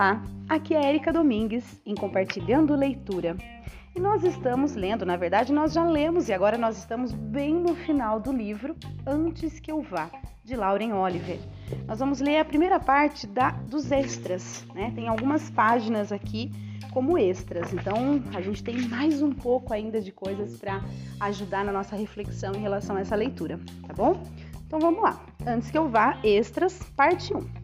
Olá, aqui é Erika Domingues em Compartilhando Leitura. E nós estamos lendo, na verdade, nós já lemos e agora nós estamos bem no final do livro Antes que eu vá, de Lauren Oliver. Nós vamos ler a primeira parte da, dos extras, né? Tem algumas páginas aqui como extras, então a gente tem mais um pouco ainda de coisas para ajudar na nossa reflexão em relação a essa leitura, tá bom? Então vamos lá. Antes que eu vá, extras, parte 1.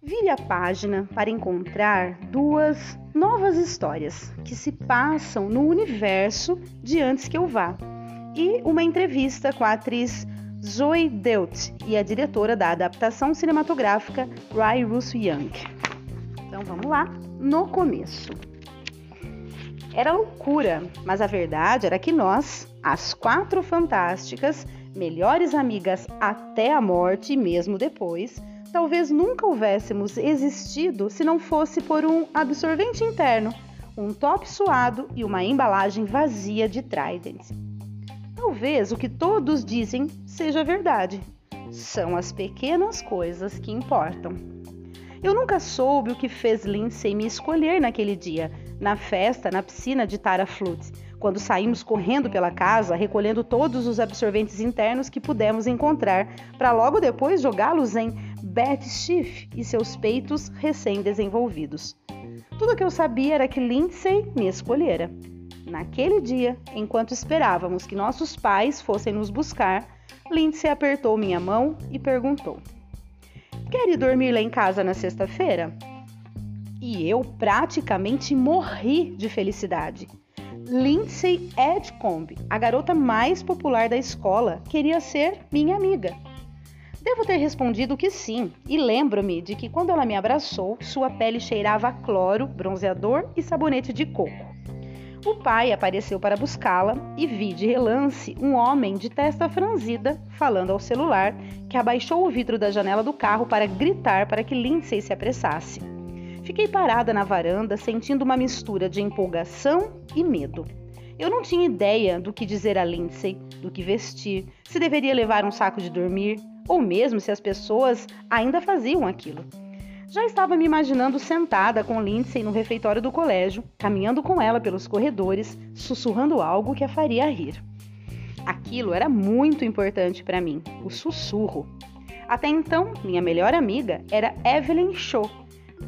Vire a página para encontrar duas novas histórias que se passam no universo de Antes que eu vá e uma entrevista com a atriz Zoe Deutt e a diretora da adaptação cinematográfica Rai Russo Young. Então vamos lá, no começo. Era loucura, mas a verdade era que nós, as quatro fantásticas, melhores amigas até a morte e mesmo depois, talvez nunca houvéssemos existido se não fosse por um absorvente interno, um top suado e uma embalagem vazia de Trident. Talvez o que todos dizem seja verdade. São as pequenas coisas que importam. Eu nunca soube o que fez Lindsay me escolher naquele dia, na festa, na piscina de Tara Flutes, quando saímos correndo pela casa, recolhendo todos os absorventes internos que pudemos encontrar, para logo depois jogá-los em Beth Schiff e seus peitos recém-desenvolvidos. Tudo o que eu sabia era que Lindsay me escolhera. Naquele dia, enquanto esperávamos que nossos pais fossem nos buscar, Lindsay apertou minha mão e perguntou: Quer ir dormir lá em casa na sexta-feira? E eu praticamente morri de felicidade. Lindsay Edgecombe, a garota mais popular da escola, queria ser minha amiga. Devo ter respondido que sim, e lembro-me de que quando ela me abraçou, sua pele cheirava a cloro, bronzeador e sabonete de coco. O pai apareceu para buscá-la e vi de relance um homem de testa franzida falando ao celular que abaixou o vidro da janela do carro para gritar para que Lindsay se apressasse. Fiquei parada na varanda, sentindo uma mistura de empolgação e medo. Eu não tinha ideia do que dizer a Lindsay, do que vestir, se deveria levar um saco de dormir, ou mesmo se as pessoas ainda faziam aquilo. Já estava me imaginando sentada com Lindsay no refeitório do colégio, caminhando com ela pelos corredores, sussurrando algo que a faria rir. Aquilo era muito importante para mim, o sussurro. Até então, minha melhor amiga era Evelyn Shaw,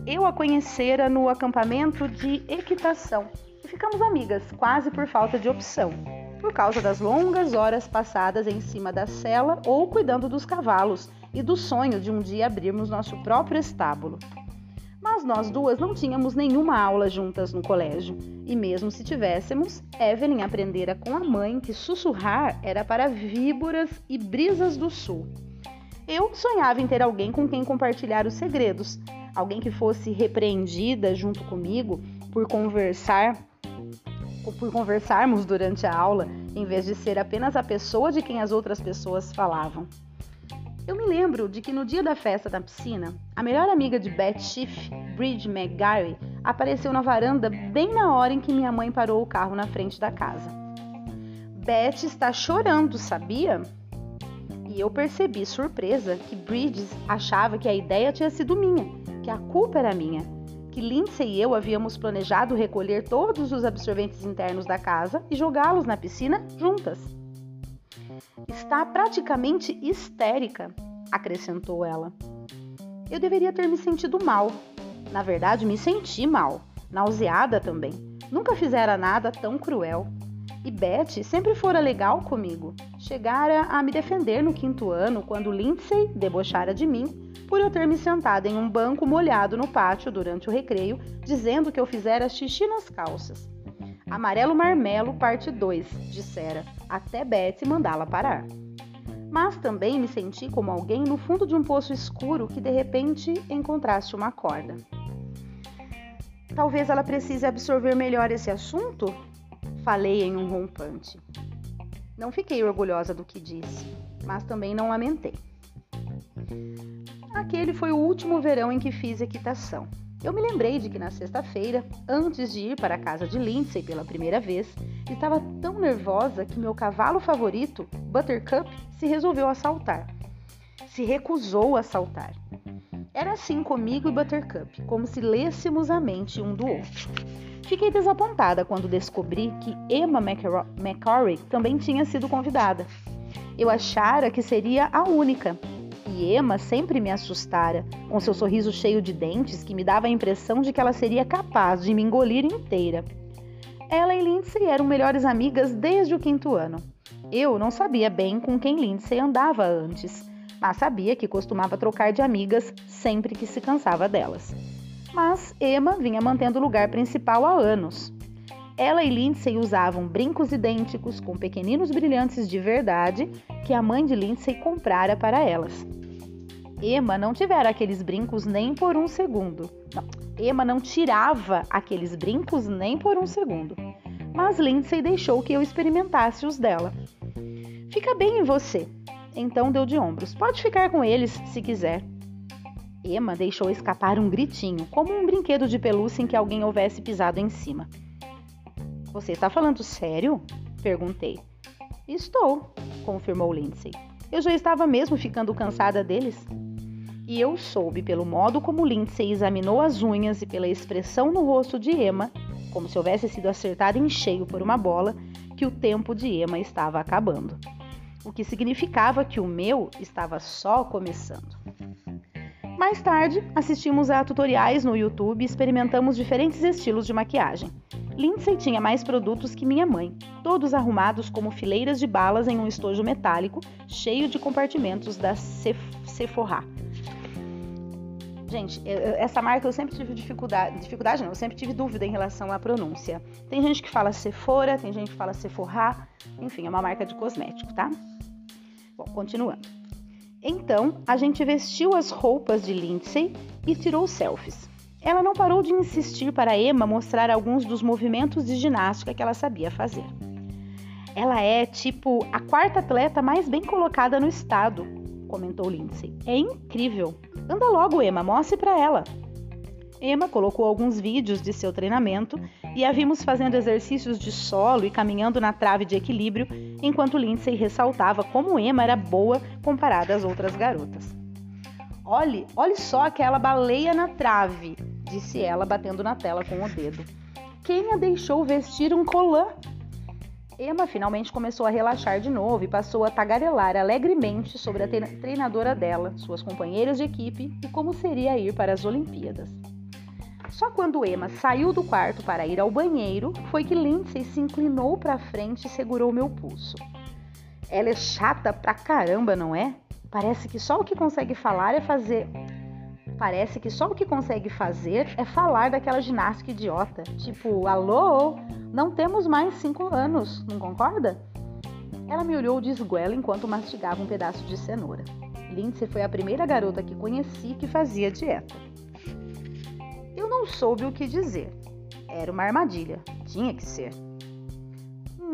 eu a conhecera no acampamento de equitação e ficamos amigas, quase por falta de opção, por causa das longas horas passadas em cima da cela ou cuidando dos cavalos e do sonho de um dia abrirmos nosso próprio estábulo. Mas nós duas não tínhamos nenhuma aula juntas no colégio, e mesmo se tivéssemos, Evelyn aprendera com a mãe que sussurrar era para víboras e brisas do sul. Eu sonhava em ter alguém com quem compartilhar os segredos, alguém que fosse repreendida junto comigo por conversar por conversarmos durante a aula, em vez de ser apenas a pessoa de quem as outras pessoas falavam. Eu me lembro de que no dia da festa da piscina, a melhor amiga de Beth Schiff, Bridge McGarry, apareceu na varanda bem na hora em que minha mãe parou o carro na frente da casa. Beth está chorando, sabia? E eu percebi, surpresa, que Bridges achava que a ideia tinha sido minha que a culpa era minha, que Lindsay e eu havíamos planejado recolher todos os absorventes internos da casa e jogá-los na piscina juntas. Está praticamente histérica, acrescentou ela. Eu deveria ter me sentido mal. Na verdade, me senti mal, nauseada também. Nunca fizera nada tão cruel. E Beth sempre fora legal comigo. Chegara a me defender no quinto ano quando Lindsay debochara de mim por eu ter me sentado em um banco molhado no pátio durante o recreio, dizendo que eu fizera xixi nas calças. Amarelo Marmelo, parte 2, dissera, até Betsy mandá-la parar. Mas também me senti como alguém no fundo de um poço escuro que de repente encontrasse uma corda. Talvez ela precise absorver melhor esse assunto? Falei em um rompante. Não fiquei orgulhosa do que disse, mas também não lamentei. Aquele foi o último verão em que fiz equitação. Eu me lembrei de que na sexta-feira, antes de ir para a casa de Lindsay pela primeira vez, estava tão nervosa que meu cavalo favorito, Buttercup, se resolveu a saltar. Se recusou a saltar. Era assim comigo e Buttercup, como se lêssemos a mente um do outro. Fiquei desapontada quando descobri que Emma McCorry também tinha sido convidada. Eu achara que seria a única. Emma sempre me assustara, com seu sorriso cheio de dentes que me dava a impressão de que ela seria capaz de me engolir inteira. Ela e Lindsay eram melhores amigas desde o quinto ano. Eu não sabia bem com quem Lindsay andava antes, mas sabia que costumava trocar de amigas sempre que se cansava delas. Mas Emma vinha mantendo o lugar principal há anos. Ela e Lindsay usavam brincos idênticos com pequeninos brilhantes de verdade que a mãe de Lindsay comprara para elas. Emma não tivera aqueles brincos nem por um segundo. Não, Emma não tirava aqueles brincos nem por um segundo. Mas Lindsay deixou que eu experimentasse os dela. Fica bem em você. Então deu de ombros. Pode ficar com eles se quiser. Emma deixou escapar um gritinho, como um brinquedo de pelúcia em que alguém houvesse pisado em cima. Você está falando sério? Perguntei. Estou, confirmou Lindsay. Eu já estava mesmo ficando cansada deles. E eu soube pelo modo como Lindsay examinou as unhas e pela expressão no rosto de Emma, como se houvesse sido acertada em cheio por uma bola, que o tempo de Emma estava acabando. O que significava que o meu estava só começando. Mais tarde, assistimos a tutoriais no YouTube e experimentamos diferentes estilos de maquiagem. Lindsay tinha mais produtos que minha mãe, todos arrumados como fileiras de balas em um estojo metálico cheio de compartimentos da Sephora. Gente, essa marca eu sempre tive dificuldade, dificuldade não, eu sempre tive dúvida em relação à pronúncia. Tem gente que fala Sephora, tem gente que fala Sephora, enfim, é uma marca de cosmético, tá? Bom, continuando. Então, a gente vestiu as roupas de Lindsay e tirou selfies. Ela não parou de insistir para Emma mostrar alguns dos movimentos de ginástica que ela sabia fazer. Ela é, tipo, a quarta atleta mais bem colocada no estado, comentou Lindsay. É incrível. Anda logo, Emma, mostre para ela. Emma colocou alguns vídeos de seu treinamento e a vimos fazendo exercícios de solo e caminhando na trave de equilíbrio, enquanto Lindsay ressaltava como Emma era boa comparada às outras garotas. Olhe, olhe só aquela baleia na trave, disse ela, batendo na tela com o dedo. Quem a deixou vestir um colã? Emma finalmente começou a relaxar de novo e passou a tagarelar alegremente sobre a treinadora dela, suas companheiras de equipe e como seria ir para as Olimpíadas. Só quando Emma saiu do quarto para ir ao banheiro foi que Lindsay se inclinou para frente e segurou meu pulso. Ela é chata pra caramba, não é? Parece que só o que consegue falar é fazer. Parece que só o que consegue fazer é falar daquela ginástica idiota. Tipo, alô, não temos mais cinco anos, não concorda? Ela me olhou de esguela enquanto mastigava um pedaço de cenoura. Lindsay foi a primeira garota que conheci que fazia dieta. Eu não soube o que dizer. Era uma armadilha. Tinha que ser.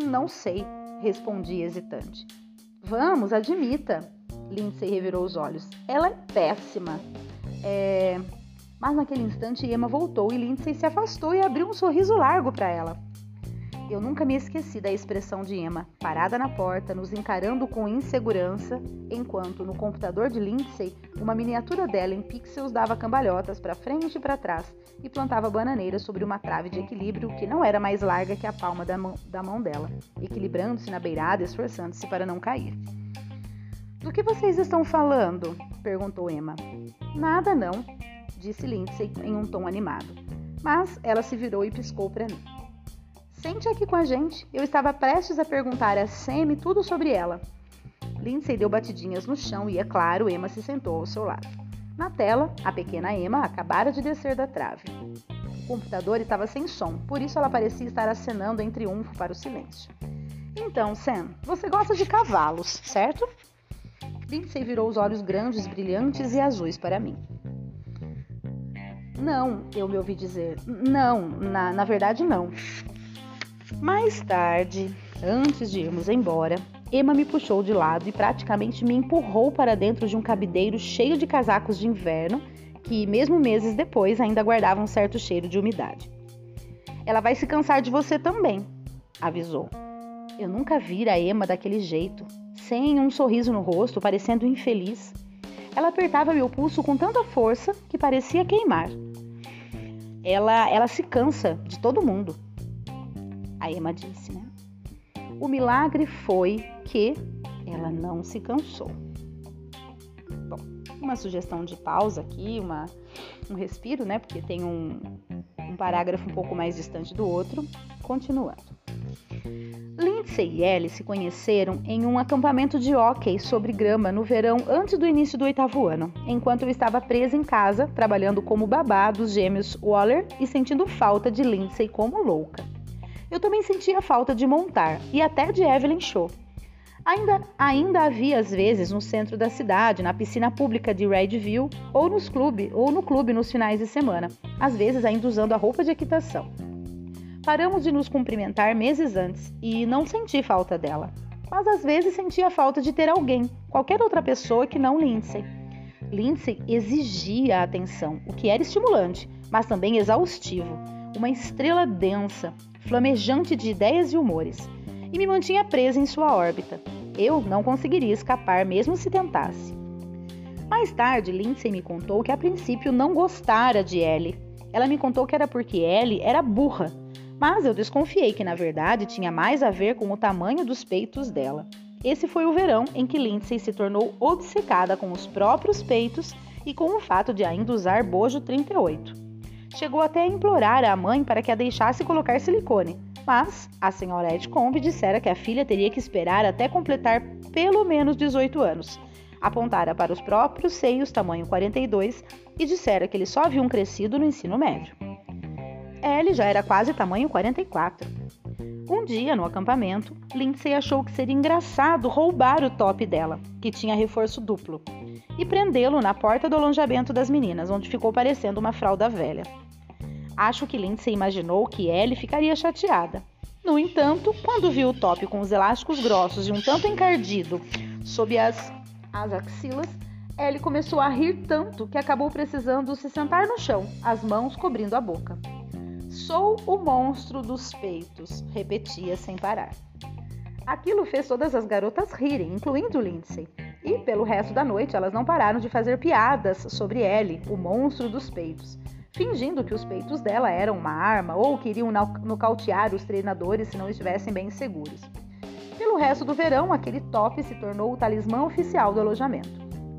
Não sei, respondi hesitante. Vamos, admita. Lindsay revirou os olhos. Ela é péssima. É... Mas naquele instante Emma voltou e Lindsay se afastou e abriu um sorriso largo para ela. Eu nunca me esqueci da expressão de Emma, parada na porta, nos encarando com insegurança, enquanto no computador de Lindsay, uma miniatura dela em pixels dava cambalhotas para frente e para trás e plantava bananeiras sobre uma trave de equilíbrio que não era mais larga que a palma da mão, da mão dela, equilibrando-se na beirada, esforçando-se para não cair. Do que vocês estão falando? perguntou Emma. Nada não, disse Lindsay em um tom animado. Mas ela se virou e piscou para mim. Sente aqui com a gente. Eu estava prestes a perguntar a Sammy tudo sobre ela. Lindsay deu batidinhas no chão e, é claro, Emma se sentou ao seu lado. Na tela, a pequena Emma acabara de descer da trave. O computador estava sem som, por isso ela parecia estar acenando em triunfo para o silêncio. Então, Sam, você gosta de cavalos, certo? Lindsay virou os olhos grandes, brilhantes e azuis para mim. Não, eu me ouvi dizer. Não, na, na verdade não. Mais tarde, antes de irmos embora, Emma me puxou de lado e praticamente me empurrou para dentro de um cabideiro cheio de casacos de inverno que, mesmo meses depois, ainda guardavam um certo cheiro de umidade. Ela vai se cansar de você também, avisou. Eu nunca vira a Emma daquele jeito sem um sorriso no rosto, parecendo infeliz. ela apertava meu pulso com tanta força que parecia queimar. Ela, ela se cansa de todo mundo. A Emma disse, né? O milagre foi que ela não se cansou. Bom, uma sugestão de pausa aqui, uma, um respiro, né? Porque tem um, um parágrafo um pouco mais distante do outro. Continuando. Lindsay e Ellie se conheceram em um acampamento de hóquei sobre grama no verão antes do início do oitavo ano, enquanto eu estava presa em casa, trabalhando como babá dos gêmeos Waller e sentindo falta de Lindsay como louca. Eu também sentia falta de montar e até de Evelyn Shaw. Ainda, ainda havia às vezes no centro da cidade, na piscina pública de Redville, ou nos clube, ou no clube nos finais de semana, às vezes ainda usando a roupa de equitação. Paramos de nos cumprimentar meses antes e não senti falta dela. Mas às vezes sentia falta de ter alguém, qualquer outra pessoa que não Lindsay. Lindsay exigia atenção, o que era estimulante, mas também exaustivo. Uma estrela densa, flamejante de ideias e humores, e me mantinha presa em sua órbita. Eu não conseguiria escapar mesmo se tentasse. Mais tarde, Lindsay me contou que a princípio não gostara de Ellie. Ela me contou que era porque Ellie era burra mas eu desconfiei que na verdade tinha mais a ver com o tamanho dos peitos dela. Esse foi o verão em que Lindsay se tornou obcecada com os próprios peitos e com o fato de ainda usar bojo 38. Chegou até a implorar à mãe para que a deixasse colocar silicone, mas a senhora Edcombe dissera que a filha teria que esperar até completar pelo menos 18 anos. Apontara para os próprios seios tamanho 42 e dissera que eles só haviam crescido no ensino médio. Ellie já era quase tamanho 44. Um dia, no acampamento, Lindsay achou que seria engraçado roubar o top dela, que tinha reforço duplo, e prendê-lo na porta do alongamento das meninas, onde ficou parecendo uma fralda velha. Acho que Lindsay imaginou que Ellie ficaria chateada. No entanto, quando viu o top com os elásticos grossos e um tanto encardido sob as, as axilas, Ellie começou a rir tanto que acabou precisando se sentar no chão, as mãos cobrindo a boca. Sou o monstro dos peitos, repetia sem parar. Aquilo fez todas as garotas rirem, incluindo Lindsay. E pelo resto da noite elas não pararam de fazer piadas sobre Ellie, o monstro dos peitos, fingindo que os peitos dela eram uma arma ou queriam nocautear os treinadores se não estivessem bem seguros. Pelo resto do verão, aquele top se tornou o talismã oficial do alojamento.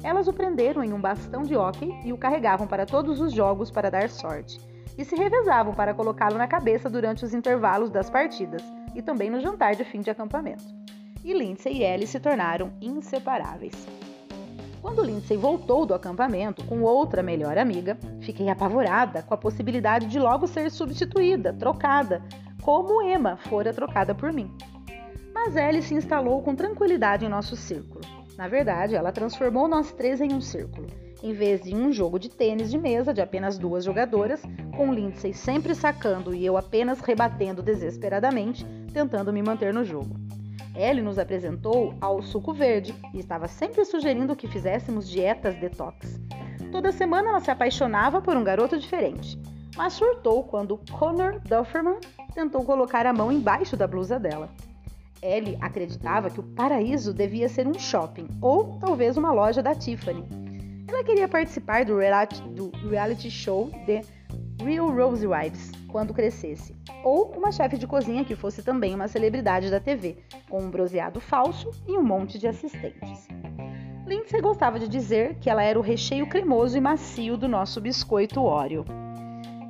Elas o prenderam em um bastão de hóquei e o carregavam para todos os jogos para dar sorte e se revezavam para colocá-lo na cabeça durante os intervalos das partidas e também no jantar de fim de acampamento. E Lindsay e Ellie se tornaram inseparáveis. Quando Lindsay voltou do acampamento com outra melhor amiga, fiquei apavorada com a possibilidade de logo ser substituída, trocada, como Emma fora trocada por mim. Mas Ellie se instalou com tranquilidade em nosso círculo. Na verdade, ela transformou nós três em um círculo em vez de um jogo de tênis de mesa de apenas duas jogadoras, com Lindsay sempre sacando e eu apenas rebatendo desesperadamente, tentando me manter no jogo. Ellie nos apresentou ao suco verde e estava sempre sugerindo que fizéssemos dietas detox. Toda semana ela se apaixonava por um garoto diferente, mas surtou quando Connor Dufferman tentou colocar a mão embaixo da blusa dela. Ellie acreditava que o paraíso devia ser um shopping ou talvez uma loja da Tiffany ela queria participar do reality, do reality show The Real Rose quando crescesse, ou uma chefe de cozinha que fosse também uma celebridade da TV, com um bronzeado falso e um monte de assistentes. Lindsay gostava de dizer que ela era o recheio cremoso e macio do nosso biscoito Oreo.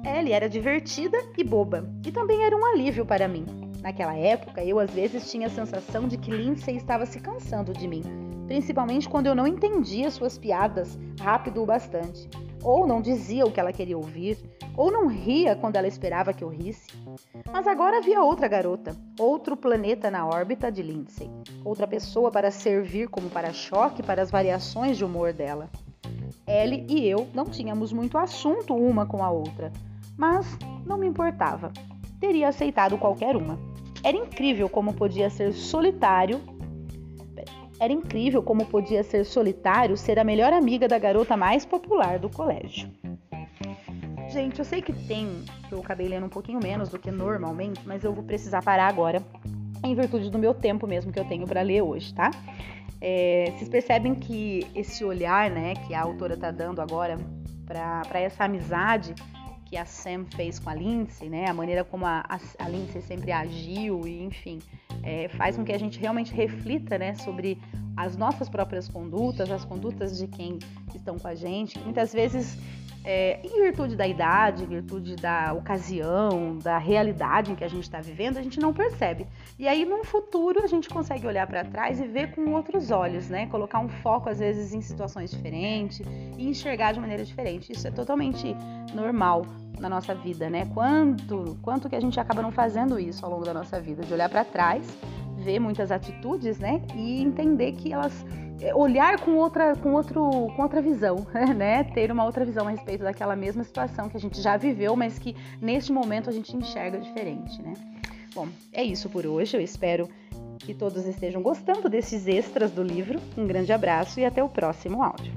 Ellie era divertida e boba, e também era um alívio para mim. Naquela época, eu às vezes tinha a sensação de que Lindsay estava se cansando de mim, principalmente quando eu não entendia suas piadas rápido o bastante, ou não dizia o que ela queria ouvir, ou não ria quando ela esperava que eu risse. Mas agora havia outra garota, outro planeta na órbita de Lindsay, outra pessoa para servir como para-choque para as variações de humor dela. Ellie e eu não tínhamos muito assunto uma com a outra, mas não me importava. Teria aceitado qualquer uma. Era incrível como podia ser solitário era incrível como podia ser solitário ser a melhor amiga da garota mais popular do colégio. Gente, eu sei que tem, que eu acabei lendo um pouquinho menos do que normalmente, mas eu vou precisar parar agora, em virtude do meu tempo mesmo que eu tenho para ler hoje, tá? É, vocês percebem que esse olhar, né, que a autora está dando agora para essa amizade que a Sam fez com a Lindsay, né, a maneira como a, a, a Lindsay sempre agiu e, enfim, é, faz com que a gente realmente reflita, né, sobre as nossas próprias condutas, as condutas de quem estão com a gente. Muitas vezes é, em virtude da idade, em virtude da ocasião, da realidade em que a gente está vivendo, a gente não percebe. E aí, no futuro, a gente consegue olhar para trás e ver com outros olhos, né? Colocar um foco, às vezes, em situações diferentes e enxergar de maneira diferente. Isso é totalmente normal na nossa vida, né? Quanto, quanto que a gente acaba não fazendo isso ao longo da nossa vida, de olhar para trás, ver muitas atitudes, né? E entender que elas é, olhar com outra, com, outro, com outra visão, né? Ter uma outra visão a respeito daquela mesma situação que a gente já viveu, mas que neste momento a gente enxerga diferente, né? Bom, é isso por hoje. Eu espero que todos estejam gostando desses extras do livro. Um grande abraço e até o próximo áudio.